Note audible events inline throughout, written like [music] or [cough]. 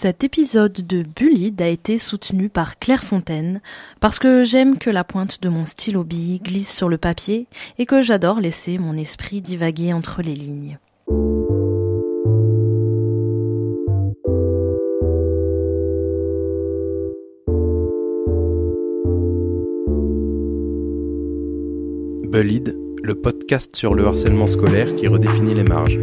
Cet épisode de Bullied a été soutenu par Claire Fontaine parce que j'aime que la pointe de mon stylo bille glisse sur le papier et que j'adore laisser mon esprit divaguer entre les lignes. Bullied, le podcast sur le harcèlement scolaire qui redéfinit les marges.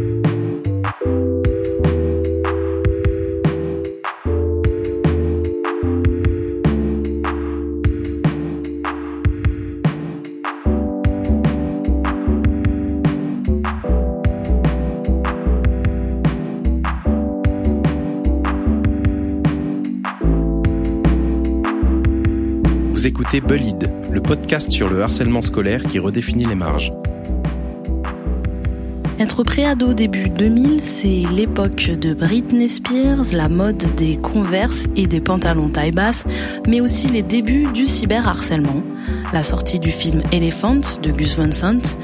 Bullied, le podcast sur le harcèlement scolaire qui redéfinit les marges. Être préado début 2000, c'est l'époque de Britney Spears, la mode des converses et des pantalons taille basse, mais aussi les débuts du cyberharcèlement, la sortie du film Elephant de Gus Van Sant.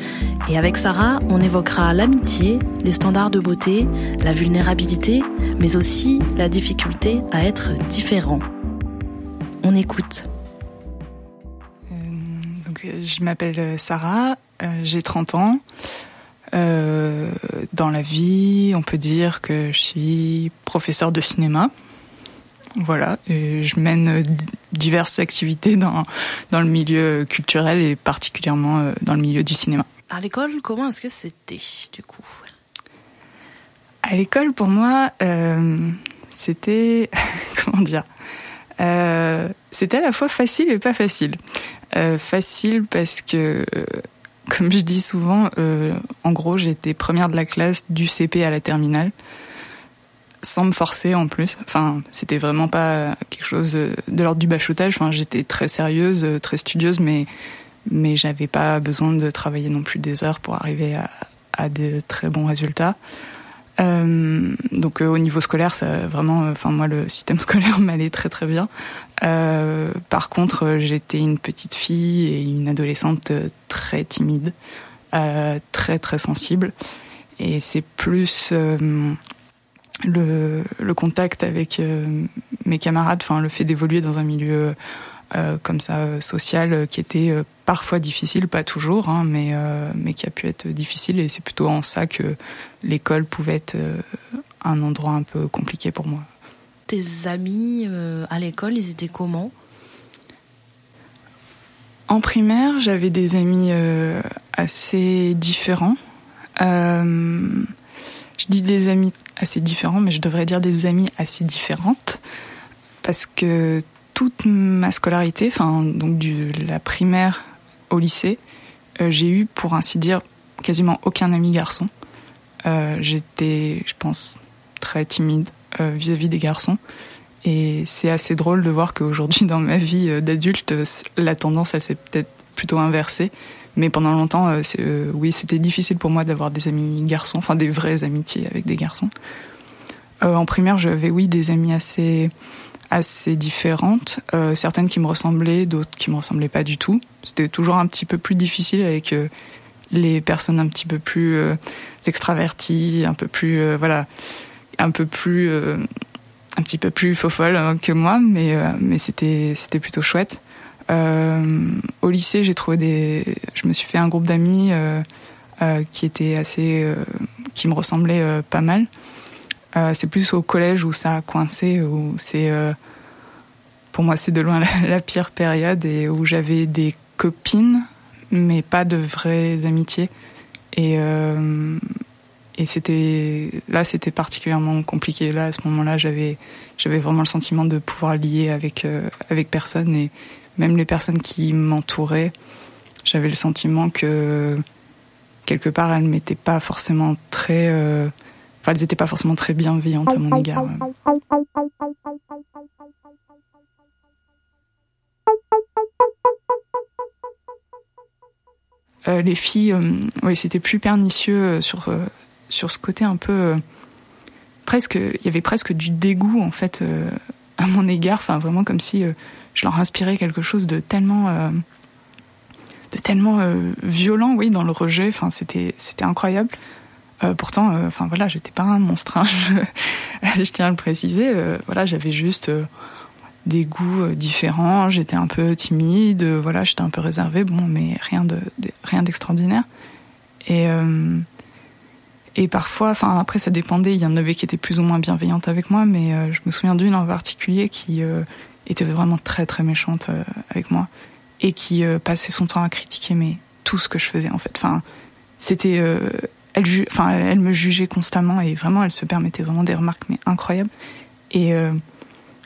Et avec Sarah, on évoquera l'amitié, les standards de beauté, la vulnérabilité, mais aussi la difficulté à être différent. On écoute. Je m'appelle Sarah, euh, j'ai 30 ans. Euh, dans la vie, on peut dire que je suis professeur de cinéma. Voilà, et je mène diverses activités dans, dans le milieu culturel et particulièrement euh, dans le milieu du cinéma. À l'école, comment est-ce que c'était du coup? À l'école, pour moi, euh, c'était [laughs] comment dire? Euh, C'était à la fois facile et pas facile. Euh, facile parce que, euh, comme je dis souvent, euh, en gros, j'étais première de la classe du CP à la terminale, sans me forcer en plus. Enfin, c'était vraiment pas quelque chose de l'ordre du bachotage. Enfin, j'étais très sérieuse, très studieuse, mais mais j'avais pas besoin de travailler non plus des heures pour arriver à, à de très bons résultats. Euh, donc euh, au niveau scolaire, ça vraiment, enfin moi le système [laughs] scolaire m'allait très très bien. Euh, par contre, j'étais une petite fille et une adolescente très timide, euh, très très sensible, et c'est plus euh, le, le, contact avec mes camarades, enfin le fait d'évoluer dans un milieu comme ça social qui était parfois difficile, pas toujours, hein, mais mais qui a pu être difficile, et c'est plutôt en ça que l'école pouvait être un endroit un peu compliqué pour moi. Tes amis euh, à l'école, ils étaient comment? En primaire, j'avais des amis euh, assez différents. Euh, je dis des amis assez différents, mais je devrais dire des amis assez différentes, parce que toute ma scolarité, enfin donc de la primaire au lycée, j'ai eu, pour ainsi dire, quasiment aucun ami garçon. J'étais, je pense, très timide euh, vis-à-vis des garçons. Et c'est assez drôle de voir qu'aujourd'hui, dans ma vie euh, d'adulte, la tendance, elle s'est peut-être plutôt inversée. Mais pendant longtemps, euh, oui, c'était difficile pour moi d'avoir des amis garçons, enfin des vraies amitiés avec des garçons. en primaire, j'avais oui des amies assez assez différentes, certaines qui me ressemblaient, d'autres qui me ressemblaient pas du tout. C'était toujours un petit peu plus difficile avec les personnes un petit peu plus extraverties, un peu plus voilà un peu plus euh, un petit peu plus faux folle hein, que moi mais euh, mais c'était c'était plutôt chouette. Euh, au lycée j'ai trouvé des je me suis fait un groupe d'amis qui était assez qui me ressemblait pas mal c'est plus au collège où ça a coincé où c'est pour moi c'est de loin [laughs] la, pire période et où j'avais des copines mais pas de vraies amitiés. Et et c'était là c'était particulièrement compliqué. Là à ce moment-là j'avais j'avais vraiment le sentiment de pouvoir lier avec euh, avec personne et même les personnes qui m'entouraient j'avais le sentiment que quelque part elles m'étaient pas forcément très euh, enfin elles étaient pas forcément très bienveillantes à mon égard. Euh, les filles oui c'était plus pernicieux sur sur ce côté un peu euh, presque il y avait presque du dégoût en fait euh, à mon égard. Enfin vraiment comme si euh, je leur inspirais quelque chose de tellement de tellement violent oui dans le rejet. Enfin c'était c'était incroyable pourtant, enfin voilà, j'étais pas un monstre. Hein, [laughs] je, tiens à le préciser. voilà, j'avais juste des goûts différents. J'étais un peu timide. voilà, j'étais un peu réservée. Bon, mais rien de, rien d'extraordinaire. Et et parfois, enfin après ça dépendait. Il y en avait qui étaient plus ou moins bienveillantes avec moi, mais je me souviens d'une en particulier qui était vraiment très très méchante avec moi et qui euh, passait son temps à critiquer mais tout ce que je faisais en fait. Enfin, c'était euh, elle, me jugeait constamment et vraiment elle se permettait vraiment des remarques mais incroyables. Et, euh,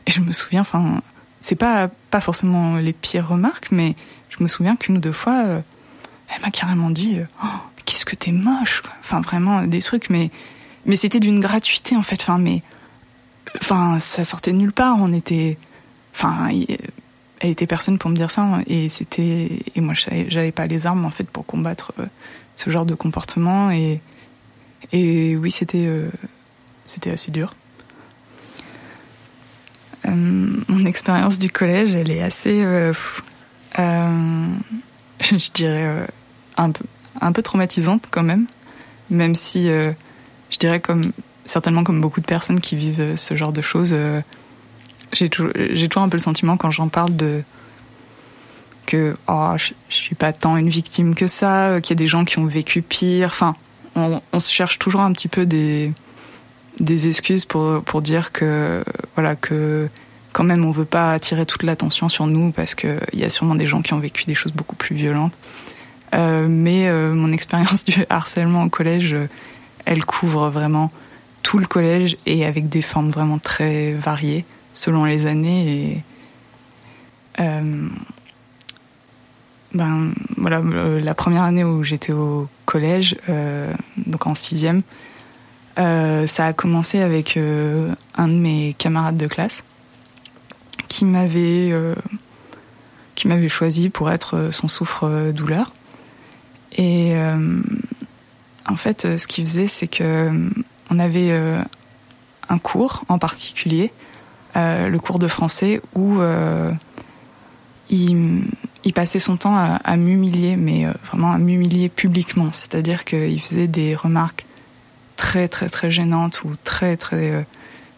et je me souviens, enfin, c'est pas pas forcément les pires remarques, mais je me souviens qu'une ou deux fois, elle m'a carrément dit oh, qu'est-ce que t'es moche enfin vraiment des trucs mais mais c'était d'une gratuité en fait. Enfin mais enfin ça sortait de nulle part. On était enfin elle était personne pour me dire ça hein, et c'était et moi j'avais pas les armes en fait pour combattre euh, ce genre de comportement et et oui c'était euh, c'était assez dur. Euh, mon expérience du collège elle est assez [laughs] je dirais un peu un peu traumatisante quand même même si je dirais comme certainement comme beaucoup de personnes qui vivent ce genre de choses j'ai toujours, toujours, un peu le sentiment quand j'en parle de que oh, je, suis pas tant une victime que ça, qu'il y a des gens qui ont vécu pire. Enfin, on, on, se cherche toujours un petit peu des des excuses pour pour dire que voilà que quand même on veut pas attirer toute l'attention sur nous parce que il y a sûrement des gens qui ont vécu des choses beaucoup plus violentes. Euh, mais euh, mon [laughs] expérience du harcèlement au collège, elle couvre vraiment tout le collège et avec des formes vraiment très variées selon les années. Et, euh, ben, voilà, euh, la première année où j'étais au collège, euh, donc en sixième, ça a commencé avec un de mes camarades de classe qui m'avait qui m'avait choisi pour être son souffre-douleur. Et en fait, ce qu'il faisait, c'est que on avait un cours en particulier euh, le cours de français où euh, il, il, passait son temps à, m'humilier, mais euh, vraiment à m'humilier publiquement. C'est-à-dire qu'il faisait des remarques très très très gênantes ou très très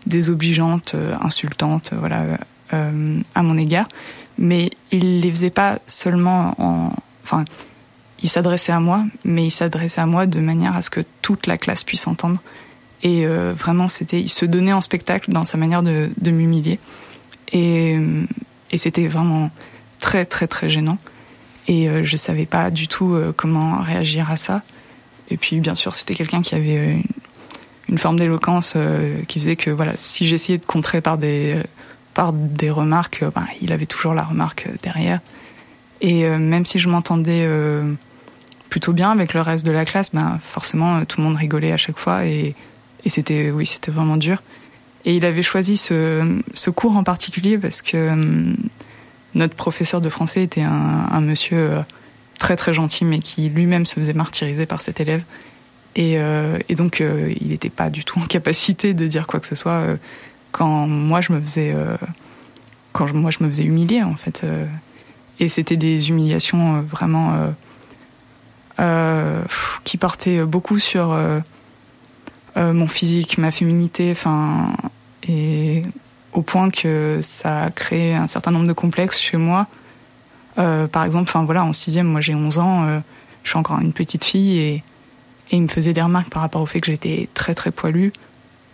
désobligeantes, insultantes, voilà, à mon égard. Mais il les faisait pas seulement en, enfin, il s'adressait à moi, mais il s'adressait à moi de manière à ce que toute la classe puisse entendre. Et euh, vraiment, c'était, il se donnait en spectacle dans sa manière de, de m'humilier. Et, et c'était vraiment très, très, très gênant. Et euh, je savais pas du tout euh, comment réagir à ça. Et puis, bien sûr, c'était quelqu'un qui avait une, une forme d'éloquence qui faisait que, voilà, si j'essayais de contrer par des, par des remarques, ben, il avait toujours la remarque derrière. Et même si je m'entendais plutôt bien avec le reste de la classe, ben forcément tout le monde rigolait à chaque fois et et c'était, oui, c'était vraiment dur. Et il avait choisi ce, ce cours en particulier parce que hum, notre professeur de français était un, monsieur euh, très très gentil, mais qui lui-même se faisait martyriser par cet élève. Et, euh, donc, euh, il n'était pas du tout en [laughs] capacité de dire quoi que ce soit quand moi je me faisais, quand moi je me faisais humilier en fait. et c'était des humiliations vraiment qui portaient beaucoup sur mon physique, ma féminité, enfin, et au point que ça a créé un certain nombre de complexes chez moi. Euh, par exemple, enfin voilà, en sixième, moi j'ai 11 ans, euh, je suis encore une petite fille et, et il me faisait des remarques par rapport au fait que j'étais très très poilue.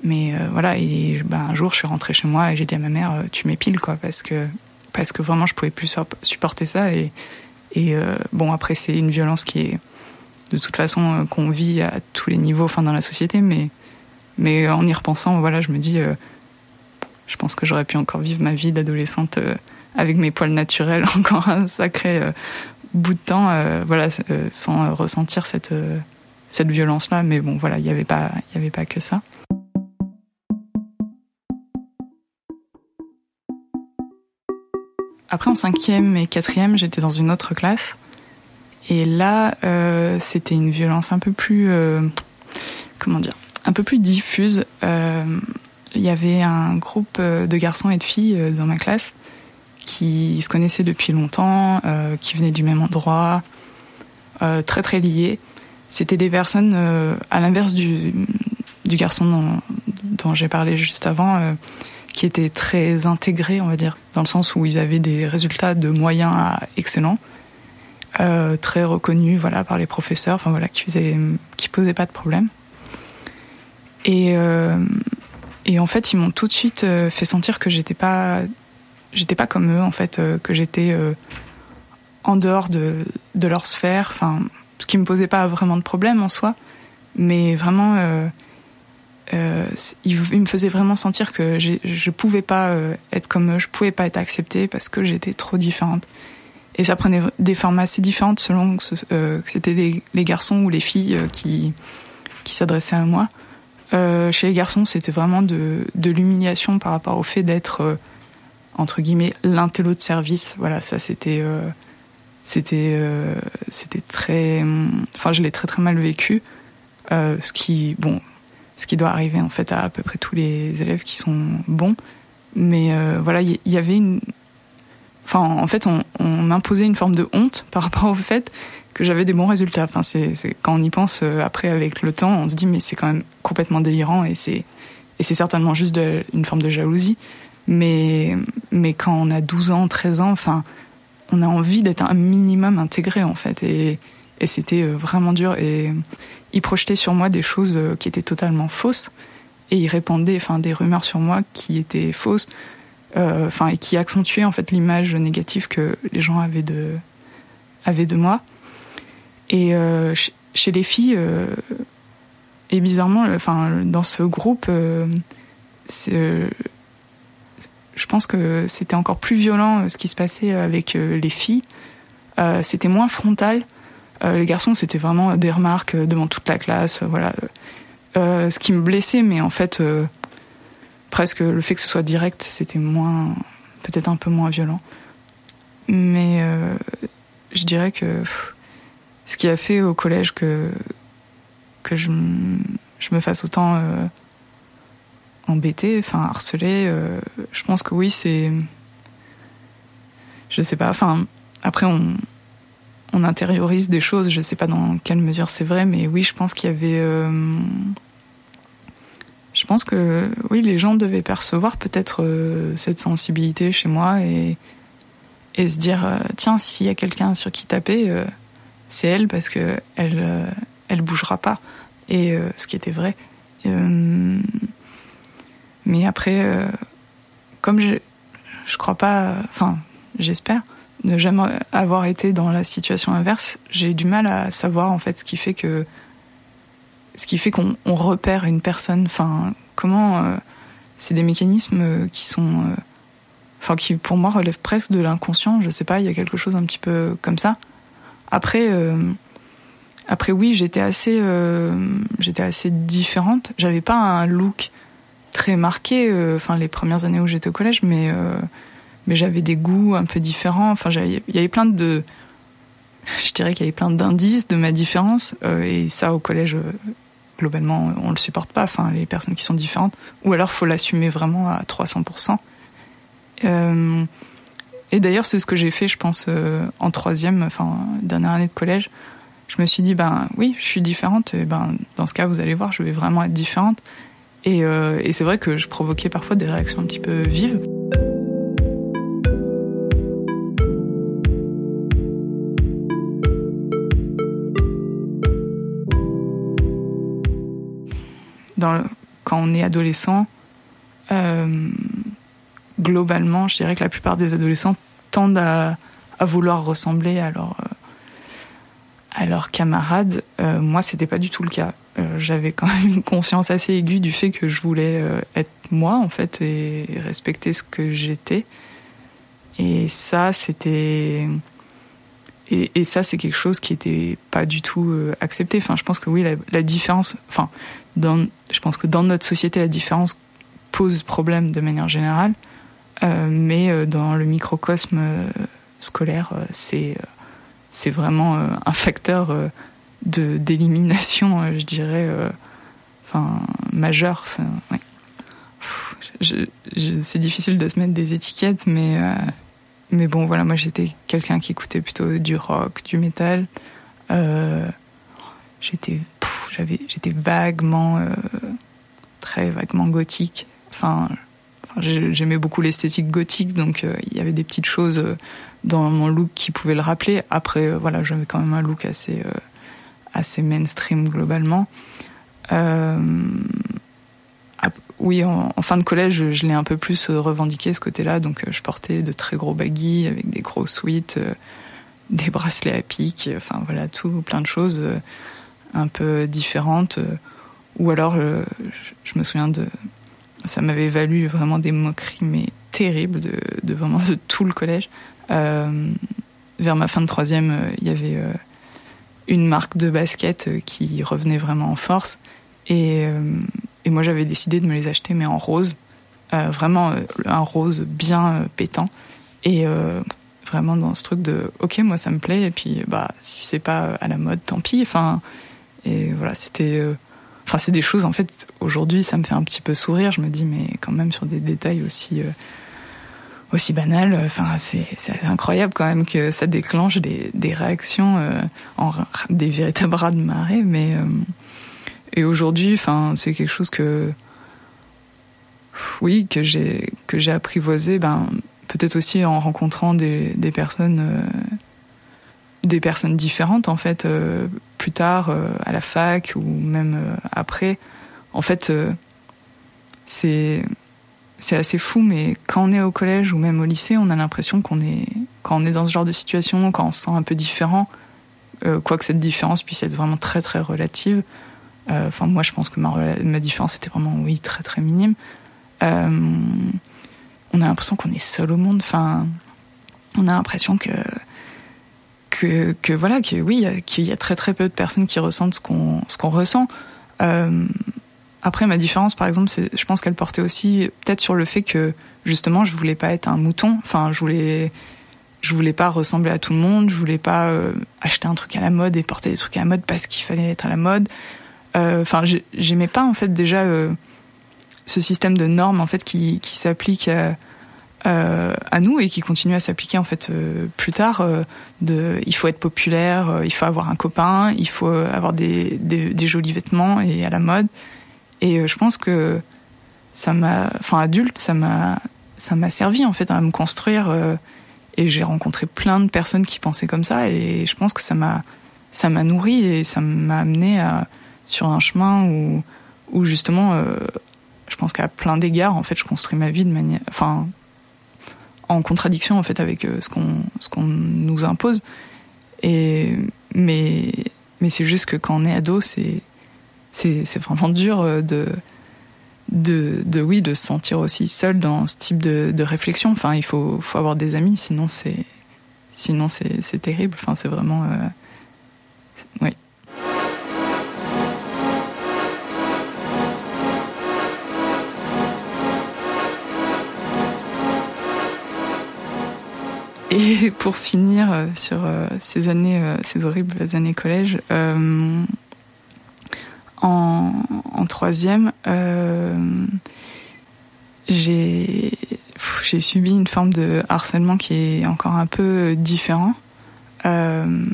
Mais voilà, et ben, un jour je suis rentrée chez moi et j'ai dit à ma mère, tu m'épiles quoi, parce que parce que vraiment je pouvais plus supporter ça et bon après c'est une violence qui est de toute façon euh, qu'on vit à tous les niveaux, enfin dans la société, mais mais en y repensant, voilà, je me dis, euh, je pense que j'aurais pu encore vivre ma vie d'adolescente euh, avec mes poils naturels [laughs] encore un sacré bout de temps, voilà, sans ressentir cette cette violence-là. Mais bon, voilà, il n'y avait pas, y avait pas que ça. Après, en cinquième et quatrième, j'étais dans une autre classe et là, euh, c'était une violence un peu plus, euh, comment dire, un peu plus diffuse. Euh, il y avait un groupe de garçons et de filles dans ma classe qui se connaissaient depuis longtemps, qui venaient du même endroit, très très liés. c'était des personnes à l'inverse du, garçon dont, j'ai parlé juste avant, qui étaient très intégrés, on va dire, dans le sens où ils avaient des résultats de moyens à excellents. Euh, très reconnus voilà par les professeurs enfin voilà qui faisaient qui posaient pas de problème et euh, et en fait ils m'ont tout de suite euh, fait sentir que j'étais pas j'étais pas comme eux en fait que j'étais en dehors de de leur sphère enfin ce qui me posait pas vraiment de problème en soi mais vraiment euh, il, me faisait vraiment sentir que je pouvais pas être comme eux, je pouvais pas être acceptée parce que j'étais trop différente. Et ça prenait des formes assez différentes selon que, euh, c'était les, garçons ou les filles euh, qui, qui s'adressaient à moi. Euh, chez les garçons, c'était vraiment de, de l'humiliation par rapport au fait d'être, euh, entre guillemets, l'intello de service. Voilà, ça c'était... Euh, c'était c'était très enfin je l'ai très très mal vécu. Ce qui bon ce qui doit arriver en fait à à peu près tous les élèves qui sont bons. Mais voilà il y, avait une Enfin, en fait, on, on m'imposait une forme de honte par rapport au fait que j'avais des bons résultats. Enfin, c'est quand on y pense euh, après avec le temps, on se dit mais c'est quand même complètement délirant et c'est et c'est certainement juste une forme de jalousie. Mais mais quand on a 12 ans, 13 ans, enfin, on a envie d'être un minimum intégré en fait et et c'était euh, vraiment dur et ils projetaient sur moi des choses euh, qui étaient totalement fausses et ils répandaient enfin des rumeurs sur moi qui étaient fausses enfin et qui accentuait en fait l'image négative que les gens avaient de avaient de moi. Et euh, chez les filles, euh, et bizarrement, dans ce groupe, je pense que c'était encore plus violent ce qui se passait avec les filles. c'était moins frontal. les garçons, c'était vraiment des remarques devant toute la classe, voilà. ce qui me blessait, mais en fait, presque le fait que ce soit direct, c'était moins, peut-être un peu moins violent. Mais euh, je dirais que ce qui a fait au collège que que je, me fasse autant euh, embêter, enfin harceler, euh, je pense que oui, c'est, je sais pas, enfin après on on intériorise des choses, je sais pas dans quelle mesure c'est vrai, mais oui, je pense qu'il y avait je pense que oui, les gens devaient percevoir peut-être euh, cette sensibilité chez moi et, et se dire euh, tiens, s'il y a quelqu'un sur qui taper, euh, c'est elle parce que elle elle bougera pas. Et ce qui était vrai. mais après, comme je je crois pas, enfin j'espère ne jamais avoir été dans la situation inverse, j'ai du mal à savoir en fait ce qui fait que ce qui fait qu'on repère une personne. Enfin, comment euh, c'est des mécanismes euh, qui sont, euh, enfin, qui pour moi relèvent presque de l'inconscient. Je sais pas, il y a quelque chose un petit peu comme ça. Après, après oui, j'étais assez, j'étais assez différente. J'avais pas un look très marqué. Enfin, les premières années où j'étais au collège, mais mais j'avais des goûts un peu différents. Enfin, il y avait plein de [laughs] je dirais qu'il y avait plein d'indices de ma différence et ça au collège globalement, on le supporte pas, enfin, les personnes qui sont différentes. Ou alors, faut l'assumer vraiment à 300%. Euh, et d'ailleurs, c'est ce que j'ai fait, je pense, euh, en troisième, enfin, dernière année de collège. Je me suis dit, ben oui, je suis différente. Et ben, dans ce cas, vous allez voir, je vais vraiment être différente. Et, euh, c'est vrai que je provoquais parfois des réactions un petit peu vives. quand on est adolescent, euh, globalement, je dirais que la plupart des adolescents tendent à, vouloir ressembler euh, à leurs camarades. Euh, moi, c'était pas du tout le cas. J'avais quand même une conscience assez aiguë du fait que je voulais être moi, en fait, et respecter ce que j'étais. Et ça, c'était. Et, ça, c'est quelque chose qui était pas du tout accepté. Enfin, je pense que oui, la, différence. Enfin, je pense que dans notre société, la différence pose problème de manière générale, euh, mais euh, dans le microcosme euh, scolaire, euh, c'est c'est vraiment un facteur de d'élimination, je dirais, enfin majeur. C'est difficile de se mettre des étiquettes, mais mais bon, voilà, moi j'étais quelqu'un qui écoutait plutôt du rock, du métal. Euh, j'étais j'avais j'étais vaguement très vaguement gothique. Enfin, j'aimais beaucoup l'esthétique gothique, donc il y avait des petites choses dans mon look qui pouvaient le rappeler. Après, voilà, j'avais quand même un look assez assez mainstream globalement. Euh, oui, en, fin de collège, je, l'ai un peu plus euh, revendiqué ce côté-là. Donc, euh, je portais de très gros baguilles avec des gros sweats, [laughs] des bracelets à pic, enfin voilà, tout plein de choses un peu différentes. Ou alors, je, me souviens de, ça m'avait valu vraiment des moqueries mais terribles de, de vraiment de tout le collège. vers ma fin de troisième, il y avait une marque de basket euh, qui revenait vraiment en force. Et, euh, et moi, j'avais décidé de me les acheter, mais en rose. Euh, vraiment un rose bien pétant. Et vraiment dans ce truc de ok moi ça me plaît et puis bah si c'est pas à la mode tant pis enfin et voilà c'était enfin c'est des choses en fait aujourd'hui ça me fait un petit peu sourire je me dis mais quand même sur des détails aussi aussi banal. Enfin, c'est incroyable quand même que ça déclenche des, des réactions euh, en des véritables rats de marée. Mais euh, et aujourd'hui, enfin, c'est quelque chose que oui que j'ai que j'ai apprivoisé. Ben peut-être aussi en rencontrant des, des personnes euh, des personnes différentes en fait plus tard à la fac ou même après. En fait, c'est c'est assez fou, mais quand on est au collège ou même au lycée, on a l'impression qu'on est, quand on est dans ce genre de situation, quand on se sent un peu différent, euh, quoique cette différence puisse être vraiment très très relative. Euh, enfin, moi, je pense que ma, ma, différence était vraiment, oui, très très minime. Euh, on a l'impression qu'on est seul au monde. Enfin, on a l'impression que que, voilà, que oui, qu'il y a très très peu de personnes qui ressentent ce qu'on ce qu'on ressent. Euh, après, ma différence, par exemple, c'est, je pense qu'elle portait aussi peut-être sur le fait que justement, je voulais pas être un mouton. Enfin, je voulais, je voulais pas ressembler à tout le monde. Je voulais pas euh, acheter un truc à la mode et porter des trucs à la mode parce qu'il fallait être à la mode. Euh, enfin, j'aimais pas en fait déjà euh, ce système de normes en fait qui, qui s'applique à, à nous et qui continue à s'appliquer en fait plus tard. de, il faut être populaire, il faut avoir un copain, il faut avoir des, des, des jolis vêtements et à la mode. Et euh, je pense que ça m'a, enfin adulte, ça m'a, ça m'a servi en fait à me construire. Euh, et j'ai rencontré plein de personnes qui pensaient comme ça. Et je pense que ça m'a, ça m'a nourri et ça m'a amené à, sur un chemin où, où justement, euh, je pense qu'à plein d'égards, en fait, je construis ma vie de manière, enfin, en contradiction en fait avec ce qu'on, ce qu'on nous impose. Et mais, mais c'est juste que quand on est ado, c'est c'est vraiment dur euh, de, de, de, oui, de se sentir aussi seul dans ce type de, de réflexion. Enfin, il faut, faut avoir des amis, sinon c'est, sinon c'est terrible. Enfin, c'est vraiment, euh, oui. Et pour finir euh, sur ces années, ces horribles années collège, en, troisième, euh, j'ai subi une forme de harcèlement qui est encore un peu différent. Euh,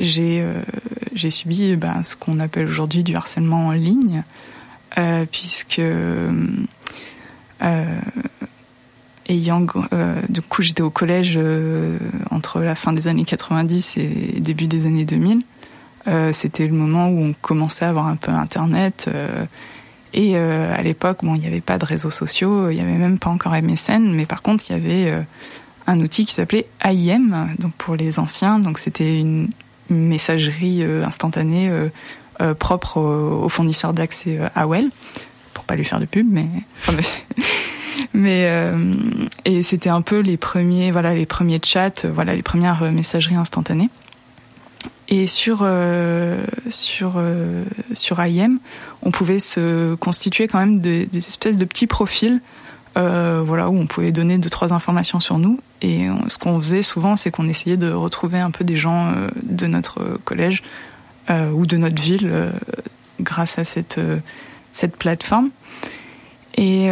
euh, j'ai subi ben, ce qu'on appelle aujourd'hui du harcèlement en ligne, puisque ayant du coup j'étais au collège entre la fin des années 90 et début des années 2000 euh, c'était le moment où on commençait à avoir un peu Internet. Euh, et euh, à l'époque, bon, il n'y avait pas de réseaux sociaux, il n'y avait même pas encore MSN, mais par contre, il y avait un outil qui s'appelait AIM, donc pour les anciens. Donc c'était une, messagerie instantanée propre aux, fournisseurs d'accès AOL, pour pas lui faire de pub, mais mais et c'était un peu les premiers voilà les premiers chats, voilà les premières messageries instantanées. Et sur euh, sur euh, sur IM, on pouvait se constituer quand même des, espèces de petits profils, euh, voilà où on pouvait donner deux trois informations sur nous. Et ce qu'on faisait souvent, c'est qu'on essayait de retrouver un peu des gens euh, de notre collège euh, ou de notre ville grâce à cette cette plateforme. Et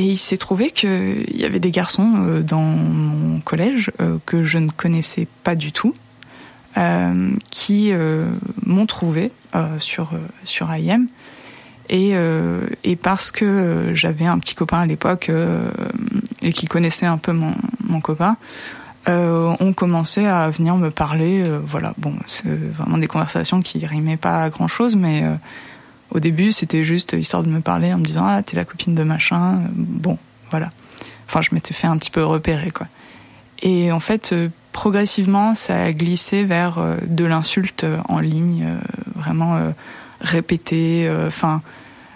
et il s'est trouvé qu'il y avait des garçons dans mon collège que je ne connaissais pas du tout qui m'ont trouvé sur sur IM et, et parce que j'avais un petit copain à l'époque et qui connaissait un peu mon, mon copain, euh, on commençait à venir me parler. Euh, voilà, bon, c'est vraiment des conversations qui rimaient pas à grand chose, mais euh, au début, c'était juste histoire de me parler en me disant ah t'es la copine de machin. Bon, voilà. Enfin, je m'étais fait un petit peu repérer quoi. Et en fait, progressivement, ça a glissé vers de l'insulte en ligne, vraiment répétée. Enfin,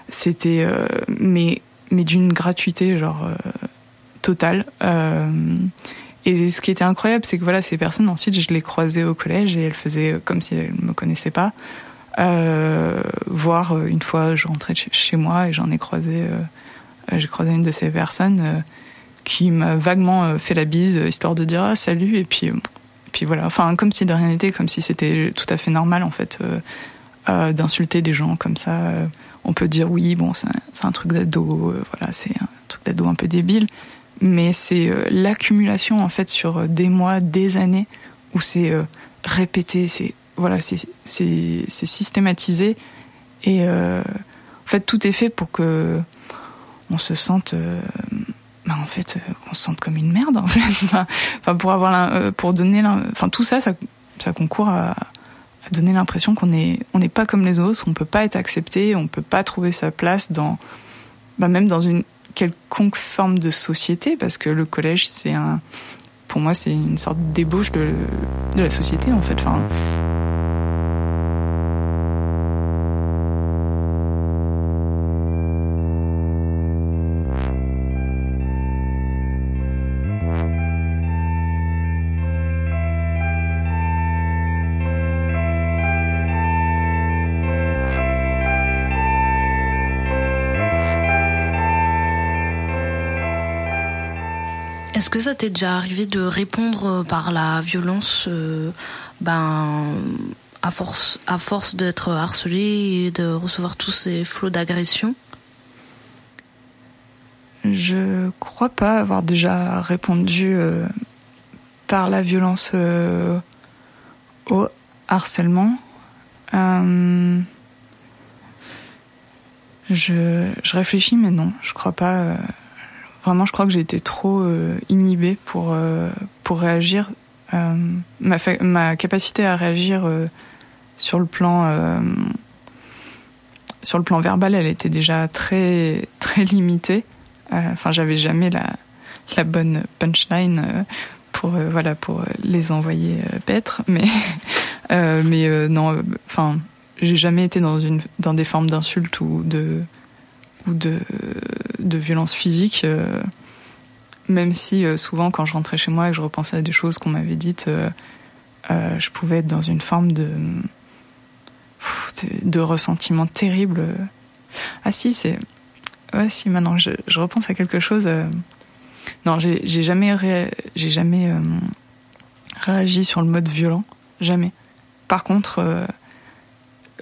c'était mais mais d'une gratuité genre totale. Et ce qui était incroyable, c'est que voilà, ces personnes, ensuite, je les croisais au collège et elles faisaient comme si elles ne me connaissaient pas. Euh, voire euh, une fois, je rentrais chez moi et j'en ai croisé, euh, j'ai croisé une de ces personnes euh, qui m'a vaguement fait la bise, histoire de dire ah, salut, et puis, puis voilà. Enfin, comme si de rien n'était, comme si c'était tout à fait normal, en fait, d'insulter des gens comme ça. on peut dire oui, bon, c'est un, un, truc d'ado, voilà, c'est un truc d'ado un peu débile mais c'est euh, l'accumulation en fait sur euh, des mois, des années où c'est euh, répété, c'est voilà, c'est systématisé et en fait tout est fait pour que on se sente bah, en fait qu'on se sente comme une merde en fait [laughs] enfin pour avoir pour donner enfin tout ça, ça ça concourt à, donner l'impression qu'on est on n'est pas comme les autres, on peut pas être accepté, on peut pas trouver sa place dans bah même dans une quelconque forme de société, parce que le collège, c'est un, pour moi, c'est une sorte d'ébauche de, de la société, en fait. Est-ce que ça t'est déjà arrivé de répondre euh, par la violence euh, ben, à force, d'être harcelé et de recevoir tous ces flots d'agression? Je crois pas avoir déjà répondu euh, par la violence au harcèlement. je, je réfléchis, mais non, je crois pas. Vraiment, je crois que j'ai été trop euh, inhibée pour, euh, pour réagir. Euh, ma, ma capacité à réagir sur le plan sur le plan verbal, elle était déjà très très limitée. Enfin, j'avais jamais la la bonne punchline pour voilà pour les envoyer paître, mais [laughs] mais non, enfin, j'ai jamais été dans une dans des formes d'insultes ou de ou de, de violence physique. Euh, même si euh, souvent quand je rentrais chez moi et que je repensais à des choses qu'on m'avait dites, euh, je pouvais être dans une forme de, de, ressentiment terrible. Ah si, c'est... Ouais, si, maintenant je, je repense à quelque chose. Non, j'ai jamais, j'ai jamais réagi sur le mode violent. Jamais. Par contre,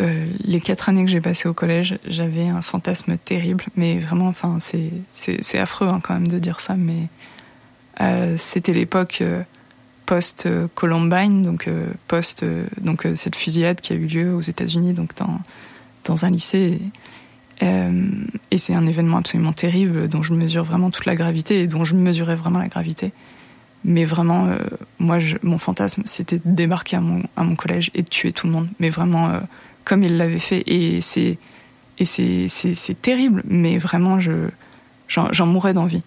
euh, les quatre années que j'ai passées au collège, j'avais un fantasme terrible, mais vraiment, enfin, c'est affreux hein, quand même de dire ça, mais euh, c'était l'époque euh, post Columbine, donc post donc cette fusillade qui a eu lieu aux États-Unis, donc dans dans un lycée. et c'est un événement absolument terrible dont je mesure vraiment toute la gravité et dont je mesurais vraiment la gravité. Mais vraiment, moi, je, mon fantasme, c'était de débarquer à mon, à mon collège et de tuer tout le monde. Mais vraiment, comme il l'avait fait. Et c'est et c'est terrible, mais vraiment je j'en mourais d'envie.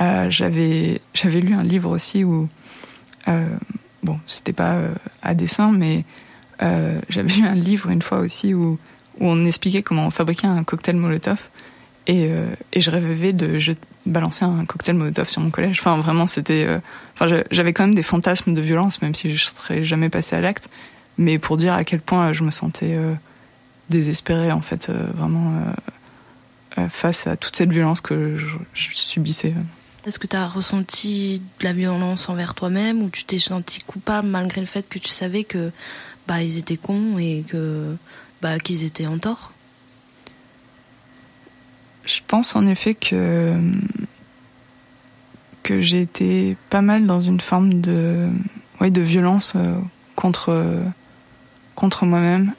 Euh, j'avais j'avais lu un livre aussi où euh, bon c'était pas euh, à dessin, mais j'avais lu un livre une fois aussi où où on expliquait comment fabriquer un cocktail Molotov. Et, et je rêvais de balancer un cocktail Molotov sur mon collège. Enfin, vraiment, c'était. Enfin, j'avais quand même des fantasmes de violence, même si je serais jamais passé à l'acte mais pour dire à quel point je me sentais euh, désespérée en fait euh, vraiment euh, face à toute cette violence que je, subissais. Est-ce que tu as ressenti de la violence envers toi-même ou tu t'es senti coupable malgré le fait que tu savais que bah ils étaient cons et que bah qu'ils étaient en tort? Je pense en effet que que j'ai été pas mal dans une forme de ouais, de violence contre contre moi-même.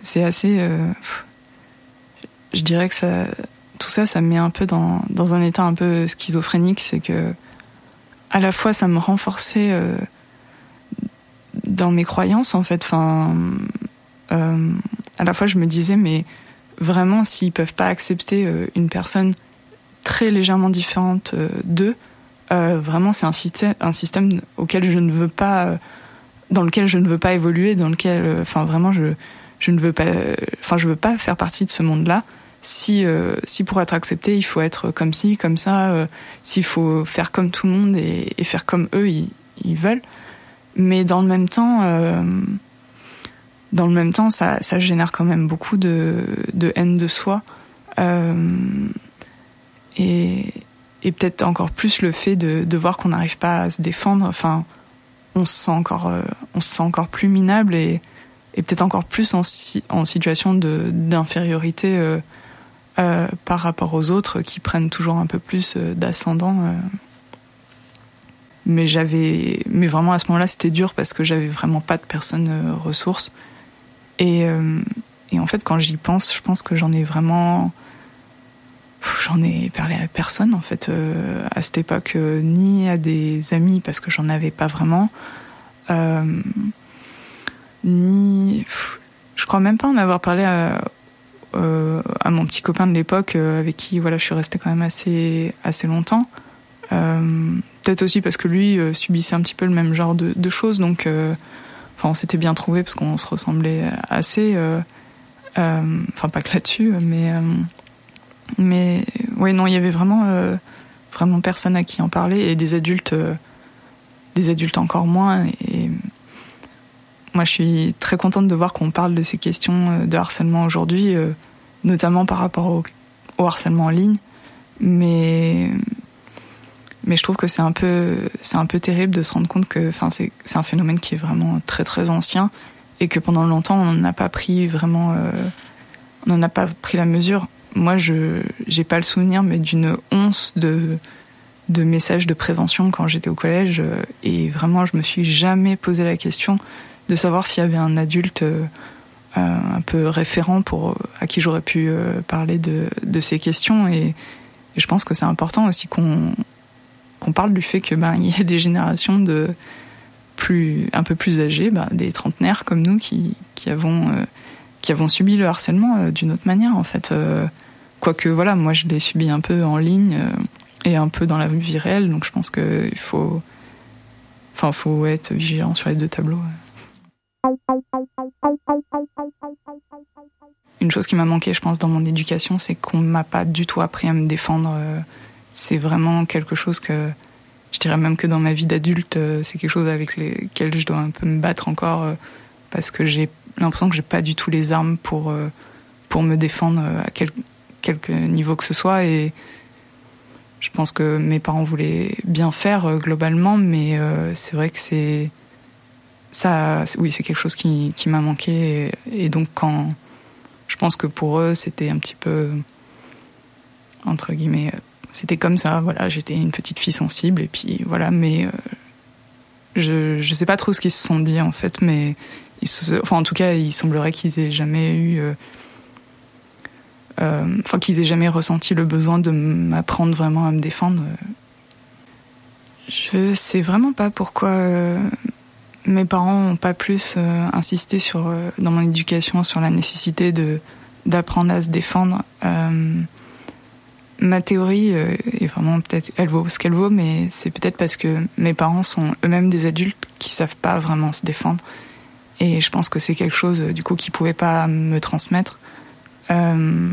c'est assez, je dirais que tout ça, ça me met un peu dans dans un état un peu schizophrénique. C'est que à la fois ça me renforçait dans mes croyances en fait. Enfin, euh, à la fois je me disais mais vraiment s'ils peuvent pas accepter euh, une personne très légèrement différente euh, d'eux, vraiment c'est un un système auquel je ne veux pas, dans lequel je ne veux pas évoluer, dans lequel, enfin vraiment je je ne veux pas, enfin je veux pas faire partie de ce monde-là. Si si pour être accepté il faut être comme ci, comme ça, s'il faut faire comme tout le monde et, et faire comme eux ils, ils veulent, mais dans le même temps dans le même temps, ça, ça génère quand même beaucoup de, de haine de soi. Euh, et, et peut-être encore plus le fait de, de voir qu'on n'arrive pas à se défendre. Enfin, on se sent encore, euh, on se sent encore plus minable et, et peut-être encore plus en, en situation d'infériorité euh, euh, par rapport aux autres qui prennent toujours un peu plus d'ascendant. Mais j'avais, mais vraiment à ce moment-là, c'était dur parce que j'avais vraiment pas de personnes ressources. Et, et en fait, quand j'y pense, je pense que j'en ai vraiment j'en ai parlé à personne en fait euh, à cette époque euh, ni à des amis parce que j'en avais pas vraiment euh, ni je crois même pas en avoir parlé à, à mon petit copain de l'époque avec qui voilà je suis restée quand même assez assez longtemps peut-être aussi parce que lui subissait un petit peu le même genre de, choses donc Enfin, on s'était bien trouvé parce qu'on se ressemblait assez. Enfin, pas que là-dessus, mais mais oui, non, il y avait vraiment vraiment personne à qui en parler et des adultes, des adultes encore moins. Et moi, je suis très contente de voir qu'on parle de ces questions de harcèlement aujourd'hui, notamment par rapport au, au, harcèlement en ligne. Mais mais je trouve que c'est un peu c'est un peu terrible de se rendre compte que enfin c'est c'est un phénomène qui est vraiment très très ancien et que pendant longtemps on n'a pas pris vraiment euh, on n'en a pas pris la mesure moi je j'ai pas le souvenir mais d'une once de de messages de prévention quand j'étais au collège euh, et vraiment je me suis jamais posé la question de savoir s'il y avait un adulte euh, un peu référent pour à qui j'aurais pu parler de de ces questions. Et, je pense que c'est important aussi qu'on qu'on parle du fait que ben y a des générations de plus un peu plus âgées, ben, des trentenaires comme nous qui qui avons euh, qui avons subi le harcèlement euh, d'une autre manière en fait. Euh, quoique voilà, moi je l'ai subi un peu en ligne et un peu dans la vie réelle, donc je pense que il faut enfin faut être vigilant sur les deux tableaux. Une chose qui m'a manqué, je pense, dans mon éducation, c'est qu'on m'a pas du tout appris à me défendre c'est vraiment quelque chose que je dirais même que dans ma vie d'adulte, euh, c'est quelque chose avec lesquels je dois un peu me battre encore euh, parce que j'ai l'impression que j'ai pas du tout les armes pour euh, pour me défendre à quel, quelque niveau que ce soit et je pense que mes parents voulaient bien faire globalement, mais c'est vrai que c'est ça, oui, c'est quelque chose qui, qui m'a manqué et, donc quand je pense que pour eux c'était un petit peu entre guillemets c'était comme ça. Voilà, j'étais une petite fille sensible et puis voilà. Mais euh, je je sais pas trop ce qu'ils se sont dit en fait, mais enfin en tout cas, il semblerait qu'ils aient jamais eu, euh, euh, enfin qu'ils aient jamais ressenti le besoin de m'apprendre vraiment à me défendre. Je sais vraiment pas pourquoi mes parents ont pas plus insisté sur dans mon éducation sur la nécessité de d'apprendre à se défendre ma théorie euh, est vraiment peut-être, elle vaut ce qu'elle vaut, mais c'est peut-être parce que mes parents sont eux-mêmes des adultes qui savent pas vraiment se défendre. Et je pense que c'est quelque chose, du coup, qu'ils pouvaient pas me transmettre. Euh,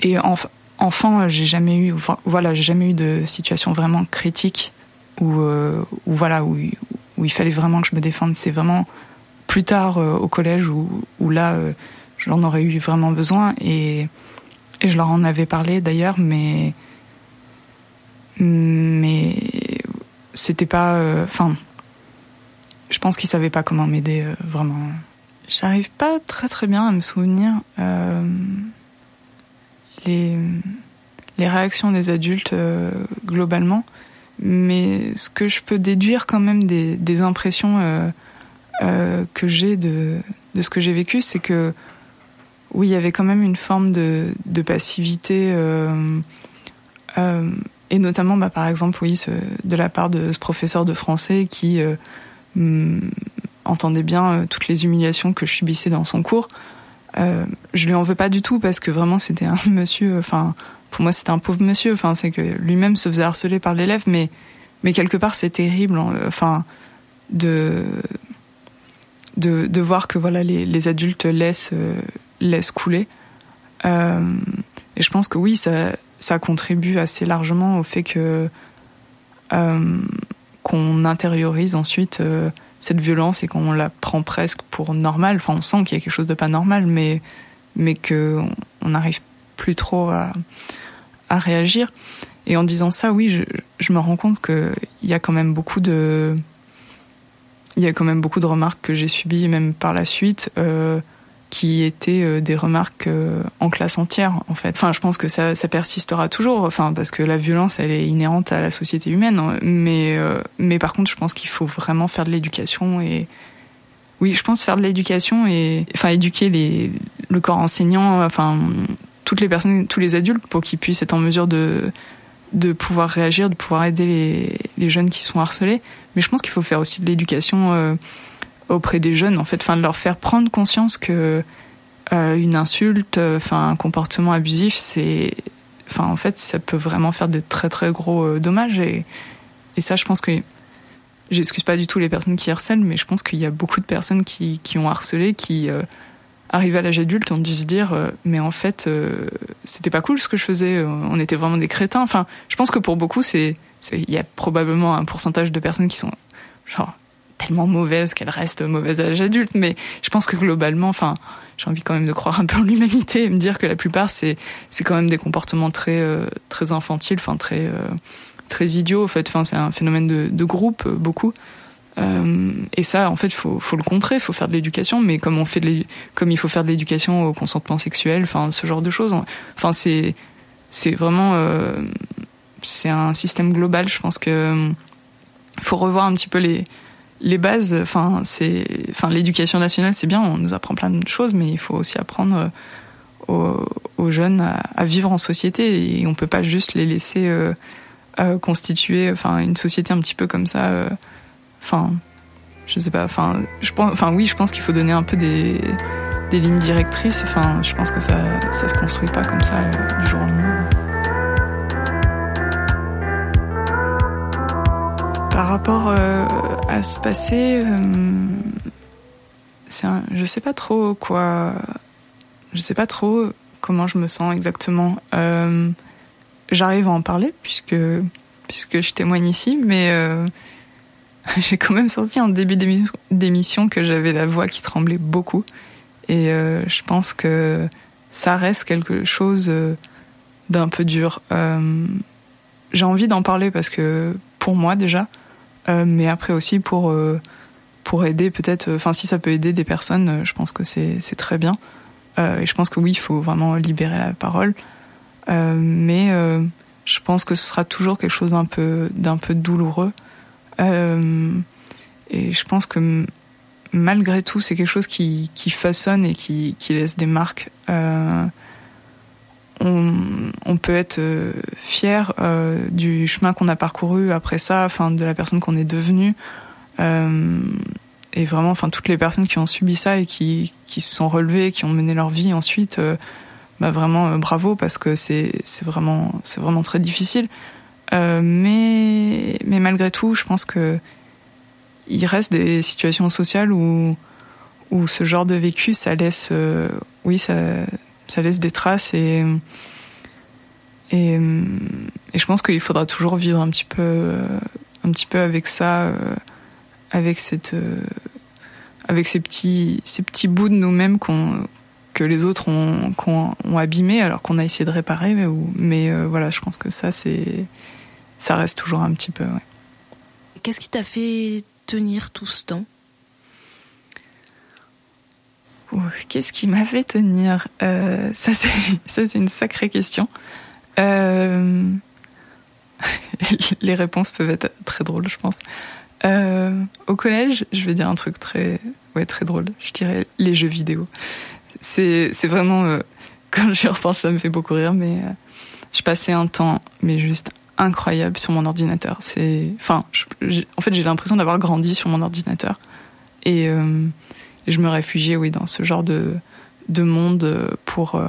et enf enfant, j'ai jamais eu, voilà, j'ai jamais eu de situation vraiment critique où, euh, où voilà, où, il fallait vraiment que je me défende. C'est vraiment plus tard euh, au collège où, là, euh, j'en aurais eu vraiment besoin et et je leur en avais parlé d'ailleurs, mais mais c'était pas. Euh, enfin, je pense qu'ils savaient pas comment m'aider euh, vraiment. J'arrive pas très très bien à me souvenir euh, les les réactions des adultes globalement. mais ce que je peux déduire quand même des, impressions euh, euh, que j'ai de, de ce que j'ai vécu, c'est que oui, il y avait quand même une forme de, de passivité, euh, euh, et notamment, bah, par exemple, oui, de la part de ce professeur de français qui euh, entendait bien euh, toutes les humiliations que je subissais dans son cours. Euh, je lui en veux pas du tout parce que vraiment c'était un [laughs] monsieur, enfin pour moi c'était un pauvre monsieur, enfin c'est que lui-même se faisait harceler par l'élève, mais mais quelque part c'est terrible, enfin de, de de voir que voilà les, adultes laissent euh, laissent couler. Euh, et je pense que oui ça ça contribue assez largement au fait que qu'on intériorise ensuite euh, cette violence et qu'on la prend presque pour normale. Enfin, on sent qu'il y a quelque chose de pas normal, mais mais que on n'arrive plus trop à, réagir. Et en disant ça, oui, je, me rends compte que il y a quand même beaucoup de il y a quand même beaucoup de remarques que j'ai subies même par la suite. Euh, qui étaient euh, des remarques euh, en classe entière en fait. Enfin, je pense que ça, persistera toujours. Enfin, parce que la violence, elle est inhérente à la société humaine. Hein. Mais euh, mais par contre, je pense qu'il faut vraiment faire de l'éducation et oui, je pense faire de l'éducation et enfin éduquer les le corps enseignant, enfin toutes les personnes, tous les adultes pour qu'ils puissent être en mesure de de pouvoir réagir, de pouvoir aider les, les jeunes qui sont harcelés. Mais je pense qu'il faut faire aussi de l'éducation auprès des jeunes, en fait, enfin de leur faire prendre conscience que euh, une insulte, enfin un comportement abusif, c'est, enfin en fait, ça peut vraiment faire de très très gros euh, dommages et et ça, je pense que j'excuse pas du tout les personnes qui harcèlent, mais je pense qu'il y a beaucoup de personnes qui qui ont harcelé, qui euh, arrivés à l'âge adulte ont dû se dire euh, mais en fait euh, c'était pas cool ce que je faisais, on était vraiment des crétins. Enfin, je pense que pour beaucoup c'est il y a probablement un pourcentage de personnes qui sont tellement mauvaise qu'elle reste mauvaise à l'âge adulte, mais je pense que globalement, enfin, j'ai envie quand même de croire un peu en l'humanité et me dire que la plupart c'est c'est quand même des comportements très euh, très infantiles, enfin très euh, très idiots en fait. Enfin, c'est un phénomène de, groupe euh, beaucoup. Et ça, en fait, faut faut le contrer, faut faire de l'éducation, mais comme on fait de comme il faut faire de l'éducation au consentement sexuel, enfin ce genre de choses. Enfin, c'est c'est vraiment c'est un système global. Je pense que faut revoir un petit peu les les bases, enfin c'est, enfin l'éducation nationale c'est bien, on nous apprend plein de choses, mais il faut aussi apprendre aux, aux jeunes à, vivre en société et on peut pas juste les laisser euh, euh, constituer, enfin une société un petit peu comme ça, euh, enfin je sais pas, enfin je pense, enfin oui je pense qu'il faut donner un peu des des lignes directrices, enfin je pense que ça ça se construit pas comme ça du jour au lendemain. Par rapport euh, à ce passé, euh, c'est un, je sais pas trop quoi, je sais pas trop comment je me sens exactement. Euh, J'arrive à en parler puisque puisque je témoigne ici, mais euh, [laughs] j'ai quand même sorti en début d'émission que j'avais la voix qui tremblait beaucoup et euh, je pense que ça reste quelque chose d'un peu dur. j'ai envie d'en parler parce que pour moi déjà, euh, mais après aussi pour euh, pour aider peut-être, enfin si ça peut aider des personnes, je pense que c'est très bien. Euh, et je pense que oui, il faut vraiment libérer la parole. mais je pense que ce sera toujours quelque chose d'un peu d'un peu douloureux. et je pense que malgré tout, c'est quelque chose qui, qui façonne et qui, qui laisse des marques. Euh, on, peut être fier euh, du chemin qu'on a parcouru après ça, enfin de la personne qu'on est devenue. Euh, et vraiment, enfin toutes les personnes qui ont subi ça et qui, qui se sont relevées, qui ont mené leur vie ensuite, euh, bah vraiment euh, bravo parce que c'est c'est vraiment c'est vraiment très difficile. Euh, mais mais malgré tout, je pense que il reste des situations sociales où où ce genre de vécu, ça laisse, oui, ça ça laisse des traces et et, je pense qu'il faudra toujours vivre un petit peu un petit peu avec ça avec cette avec ces petits ces petits bouts de nous-mêmes qu'on que les autres ont, ont, abîmé alors qu'on a essayé de réparer mais, euh, voilà je pense que ça c'est ça reste toujours un petit peu qu'est-ce qui t'a fait tenir tout ce temps? Qu'est-ce qui m'a fait tenir euh, Ça, c'est [laughs] une sacrée question. Euh... [laughs] les réponses peuvent être très drôles, je pense. Euh, au collège, je vais dire un truc très, ouais, très drôle. Je dirais les jeux vidéo. C'est, vraiment, euh, [laughs] quand j'y repense, ça me fait beaucoup rire, mais je passais un temps, mais juste incroyable sur mon ordinateur. C'est, enfin, en fait, j'ai l'impression d'avoir grandi sur mon ordinateur et, euh, je me réfugiais, oui, dans ce genre de de monde pour,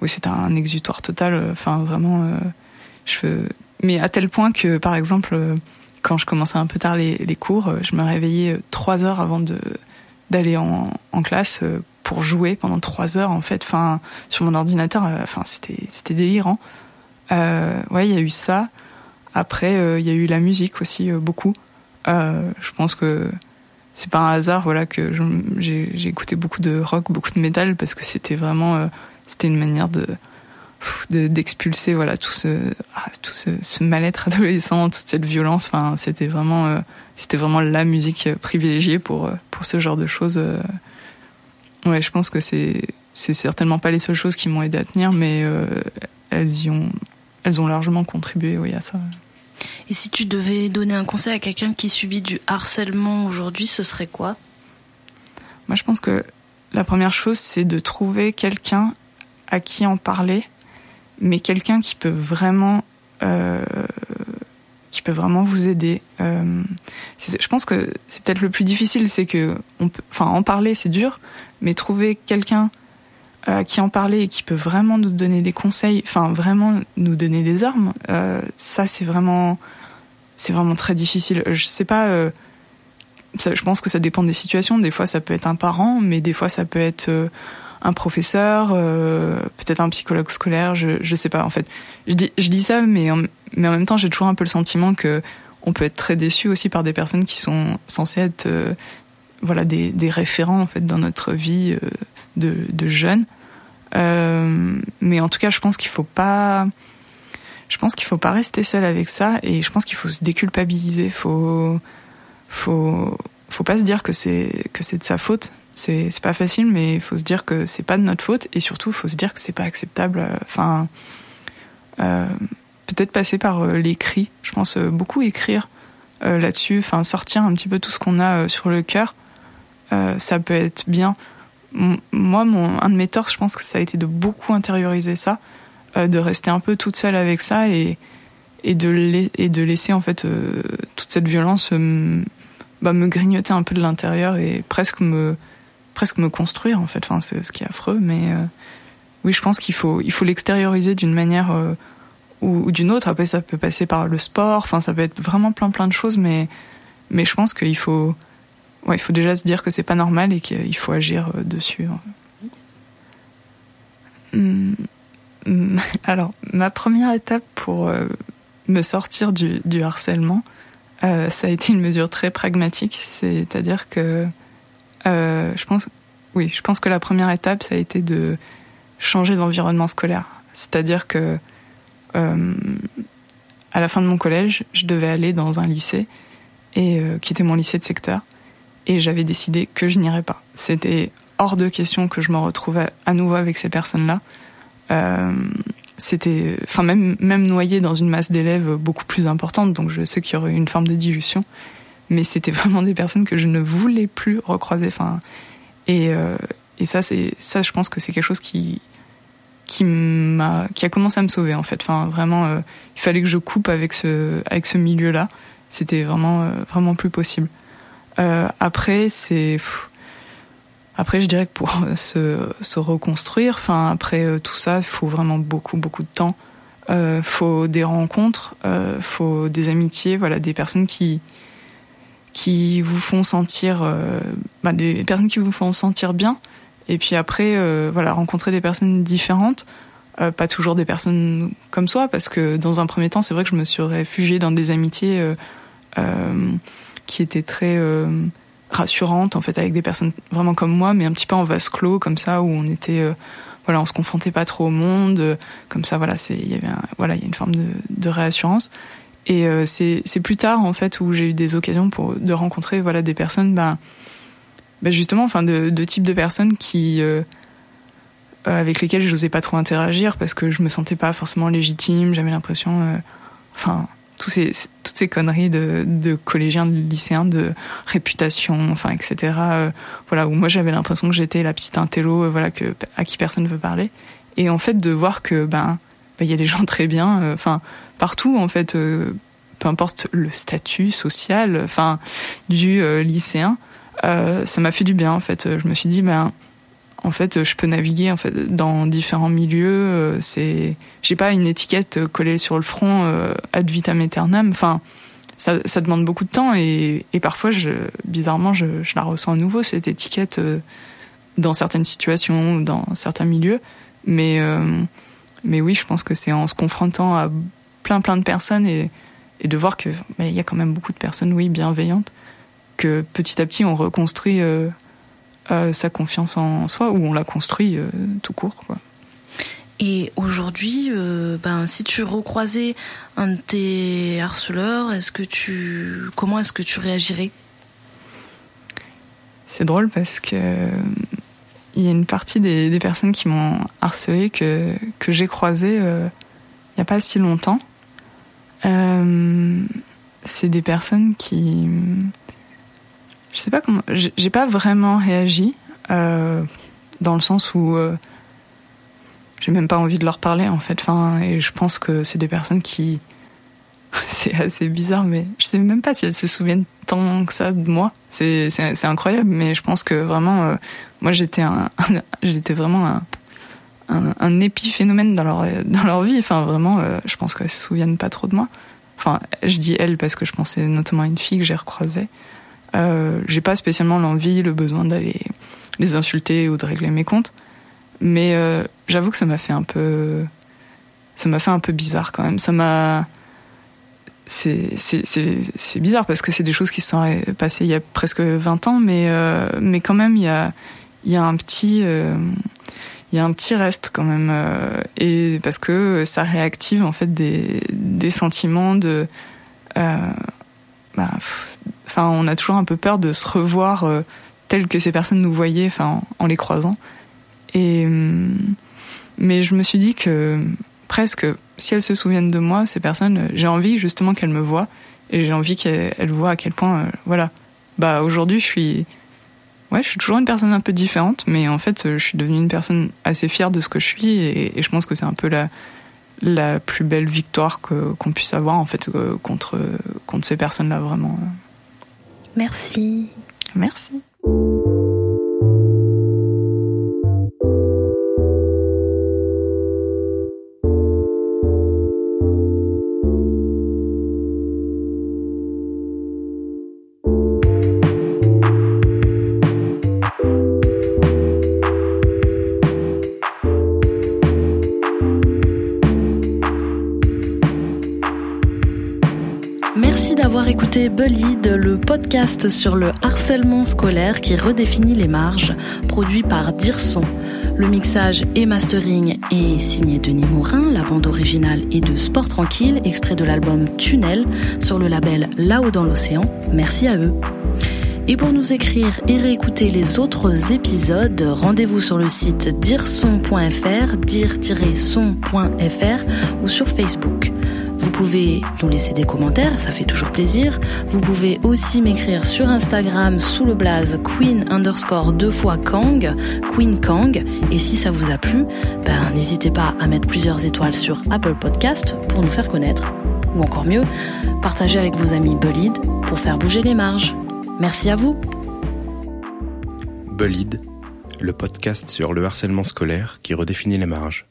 oui, c'était un exutoire total. Enfin, vraiment, je, mais à tel point que, par exemple quand je commençais un peu tard les, les cours, euh, je me réveillais euh, trois heures avant de d'aller en, classe euh, pour jouer pendant trois heures en fait. Enfin, sur mon ordinateur, enfin c'était c'était délirant. Euh, ouais, il y a eu ça. Après, il y a eu la musique aussi beaucoup. je pense que c'est pas un hasard, voilà, que j'ai écouté beaucoup de rock, beaucoup de métal parce que c'était vraiment, c'était une manière de d'expulser voilà tout ce ah, tout ce, ce mal-être [laughs] adolescent toute cette violence enfin c'était vraiment euh, c'était vraiment la musique privilégiée pour euh, pour ce genre de choses euh. ouais je pense que c'est c'est certainement pas les seules choses qui m'ont aidé à tenir mais elles y ont elles ont largement contribué oui à ça et si tu devais donner un conseil à quelqu'un qui subit du harcèlement aujourd'hui ce serait quoi? Moi je pense que la première chose c'est de trouver quelqu'un à qui en parler mais quelqu'un qui peut vraiment euh, qui peut vraiment vous aider. Euh, je pense que c'est peut-être le plus difficile, c'est que on enfin en parler c'est dur, mais trouver quelqu'un euh, qui en parler et qui peut vraiment nous donner des conseils, enfin vraiment nous donner des armes, euh, ça c'est vraiment c'est vraiment très difficile. Je sais pas. Euh, je pense que ça dépend des situations. Des fois, ça peut être un parent, mais des fois, ça peut être euh, un professeur, euh, peut-être un psychologue scolaire, je je sais pas en fait. Je dis je dis ça, mais en, mais en même temps j'ai toujours un peu le sentiment que on peut être très déçu aussi par des personnes qui sont censées être voilà des, des référents en fait dans notre vie de, de jeunes. Mais en tout cas, je pense qu'il faut pas je pense qu'il faut pas rester seul avec ça et je pense qu'il faut se déculpabiliser, faut faut faut pas se dire que c'est que c'est de sa faute. C'est c'est pas facile mais il faut se dire que c'est pas de notre faute et surtout il faut se dire que c'est pas acceptable euh, enfin euh, peut-être passer par euh, l'écrit. Je pense beaucoup écrire là-dessus enfin sortir un petit peu tout ce qu'on a sur le cœur ça peut être bien. Moi mon un de mes torts je pense que ça a été de beaucoup intérioriser ça de rester un peu toute seule avec ça et et de laisser en fait toute cette violence bah, me grignoter un peu de l'intérieur et presque me presque me construire en fait. C'est ce qui est affreux, mais euh, oui, je pense qu'il faut il faut l'extérioriser d'une manière euh, ou, d'une autre. Après, ça peut passer par le sport. Enfin, ça peut être vraiment plein plein de choses, mais mais je pense qu'il faut ouais, il faut déjà se dire que c'est pas normal et qu'il faut agir euh, dessus. Hum, hum, [laughs] alors, ma première étape pour euh, me sortir du, harcèlement, euh, ça a été une mesure très pragmatique, c'est-à-dire que euh, je pense, oui, je pense que la première étape, ça a été de changer d'environnement scolaire. C'est-à-dire que à la fin de mon collège, je devais aller dans un lycée et qui était mon lycée de secteur, et j'avais décidé que je n'irais pas. C'était hors de question que je me retrouvais à nouveau avec ces personnes-là. Euh, c'était, enfin même même noyé dans une masse d'élèves beaucoup plus importante, donc je sais qu'il y aurait une forme de dilution mais c'était [laughs] vraiment des personnes que je ne voulais plus recroiser. Enfin, et, euh, et ça, c'est ça, je pense que c'est quelque chose qui qui m'a qui a commencé à me sauver en fait. Enfin, vraiment, euh, il fallait que je coupe avec ce avec ce milieu-là. C'était vraiment euh, vraiment plus possible. Euh, après, c'est après, je dirais que pour se, se reconstruire, enfin après euh, tout ça, il faut vraiment beaucoup beaucoup de temps. Euh, faut des rencontres, euh, faut des amitiés, voilà, des personnes qui qui vous font sentir euh, bah, des personnes qui vous font sentir bien et puis après euh, voilà rencontrer des personnes différentes euh, pas toujours des personnes comme soi parce que dans un premier temps c'est vrai que je me suis réfugiée dans des amitiés euh, euh, qui étaient très rassurantes en fait avec des personnes vraiment comme moi mais un petit peu en vase clos comme ça où on était euh, voilà on se confrontait pas trop au monde euh, comme ça voilà c'est il y avait un, voilà il y a une forme de, réassurance. Et euh, c'est plus tard en fait où j'ai eu des occasions pour de rencontrer voilà des personnes ben ben justement enfin de, de types de personnes qui euh, avec lesquelles je n'osais pas trop interagir parce que je me sentais pas forcément légitime j'avais l'impression enfin tous ces, toutes ces conneries de, de collégiens, de lycéens, de réputation, enfin, etc. Euh, voilà, où moi j'avais l'impression que j'étais la petite intello, euh, voilà, que, à qui personne ne veut parler. Et en fait, de voir que, ben, ben il y a des gens très bien, euh, enfin, partout, en fait, peu importe le statut social, enfin, du lycéen, ça m'a fait du bien, en fait. Je me suis dit, ben, en fait, je peux naviguer en fait dans différents milieux. Euh, c'est, j'ai pas une étiquette collée sur le front euh, ad vitam aeternam. Enfin, ça, ça demande beaucoup de temps et, et parfois, je, bizarrement, je, je la ressens à nouveau cette étiquette euh, dans certaines situations, dans certains milieux. Mais, mais oui, je pense que c'est en se confrontant à plein plein de personnes et, et de voir que il y a quand même beaucoup de personnes, oui, bienveillantes, que petit à petit on reconstruit euh, sa confiance en soi ou on la construit euh, tout court. Quoi. Et aujourd'hui, euh, ben, si tu recroisais un de tes harceleurs, est-ce que tu, comment est-ce que tu réagirais? C'est drôle parce que il y a une partie des, des personnes qui m'ont harcelé que que j'ai croisé il n'y a pas si longtemps. c'est des personnes qui je sais pas comment. J'ai pas vraiment réagi euh, dans le sens où euh, j'ai même pas envie de leur parler en fait. Enfin, et je pense que c'est des personnes qui [laughs] c'est assez bizarre, mais je sais même pas si elles se souviennent tant que ça de moi. C'est c'est incroyable, mais je pense que vraiment, euh, moi j'étais un, j'étais vraiment un, un, épiphénomène dans leur dans leur vie. Enfin vraiment, euh, je pense qu'elles se souviennent pas trop de moi. Enfin, je dis elles parce que je pensais notamment à une fille que j'ai recroisée. Euh, j'ai pas spécialement l'envie, le besoin d'aller les insulter ou de régler mes comptes, mais euh, j'avoue que ça m'a fait un peu, ça m'a fait un peu bizarre quand même. Ça m'a, c'est c'est bizarre parce que c'est des choses qui se sont passées il y a presque 20 ans, mais euh, mais quand même il y a il y a un petit euh, il y a un petit reste quand même euh, et parce que ça réactive en fait des des sentiments de bah, enfin, on a toujours un peu peur de se revoir euh, tel que ces personnes nous voyaient, enfin, en les croisant. Et hum, mais je me suis dit que presque, si elles se souviennent de moi, ces personnes, j'ai envie justement qu'elles me voient et j'ai envie qu'elles voient à quel point, euh, voilà. Bah aujourd'hui, je suis, ouais, je suis toujours une personne un peu différente, mais en fait, je suis devenue une personne assez fière de ce que je suis et, je pense que c'est un peu la la plus belle victoire qu'on puisse avoir en fait euh, contre contre ces personnes-là vraiment. Merci. Merci. Sur le harcèlement scolaire qui redéfinit les marges, produit par Dirson. Le mixage et mastering est signé Denis Morin, la bande originale est de Sport Tranquille, extrait de l'album Tunnel sur le label Là-haut dans l'océan. Merci à eux. Et pour nous écrire et réécouter les autres épisodes, rendez-vous sur le site dirson.fr, dire-son.fr ou sur Facebook. Vous pouvez nous laisser des commentaires, ça fait toujours plaisir. Vous pouvez aussi m'écrire sur Instagram sous le blaze queen underscore deux fois Kang, Queen Kang. Et si ça vous a plu, ben, n'hésitez pas à mettre plusieurs étoiles sur Apple Podcast pour nous faire connaître. Ou encore mieux, partagez avec vos amis Bullied pour faire bouger les marges. Merci à vous. Bullied, le podcast sur le harcèlement scolaire qui redéfinit les marges.